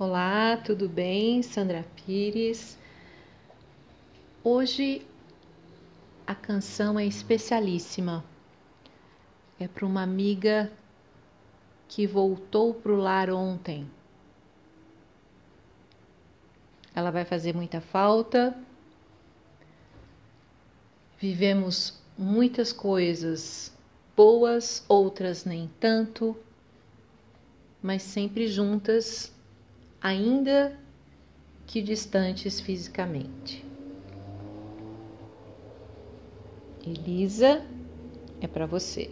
Olá, tudo bem? Sandra Pires. Hoje a canção é especialíssima. É para uma amiga que voltou para o lar ontem. Ela vai fazer muita falta. Vivemos muitas coisas boas, outras nem tanto, mas sempre juntas ainda que distantes fisicamente. Elisa, é para você.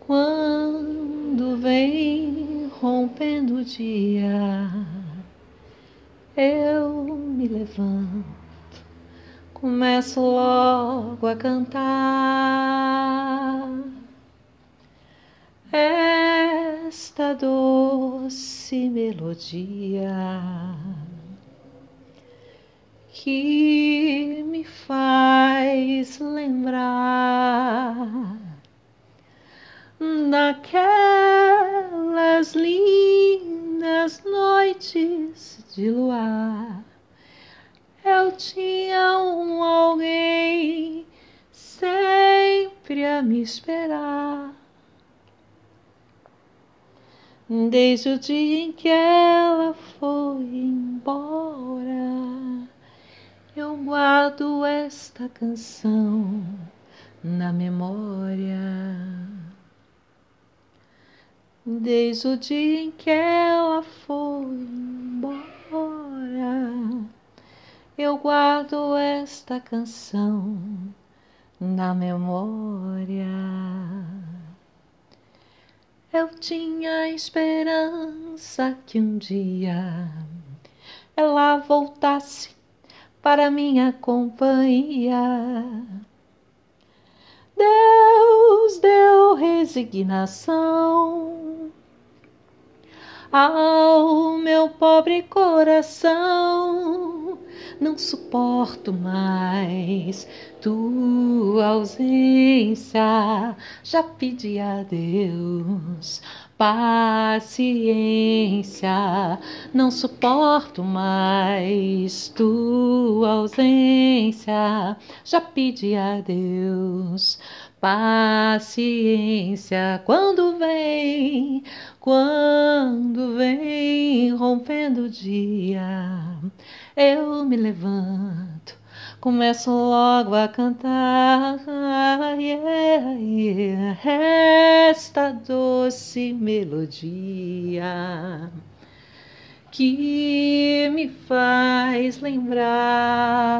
Quando vem rompendo o dia, eu me levanto, começo logo a cantar. Esta doce melodia que me faz lembrar daquelas lindas noites de luar. Eu tinha um alguém sempre a me esperar. Desde o dia em que ela foi embora, eu guardo esta canção na memória. Desde o dia em que ela foi embora, eu guardo esta canção na memória. Tinha esperança que um dia ela voltasse para minha companhia. Deus deu resignação ao meu pobre coração. Não suporto mais tua ausência. Já pedi a Deus paciência. Não suporto mais tua ausência. Já pedi a Deus paciência. Quando vem, quando vem rompendo o dia, eu me levanto começo logo a cantar yeah, yeah, esta doce melodia que me faz lembrar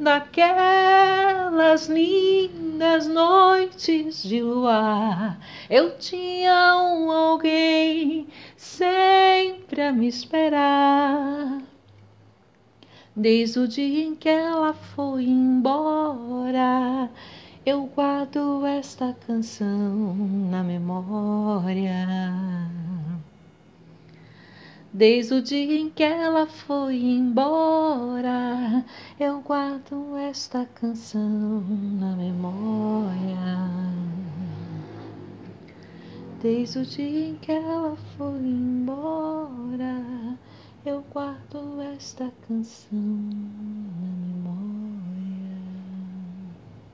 daquelas lindas noites de luar. Eu tinha um alguém sempre a me esperar Desde o dia em que ela foi embora, eu guardo esta canção na memória. Desde o dia em que ela foi embora, eu guardo esta canção na memória. Desde o dia em que ela foi embora eu guardo esta canção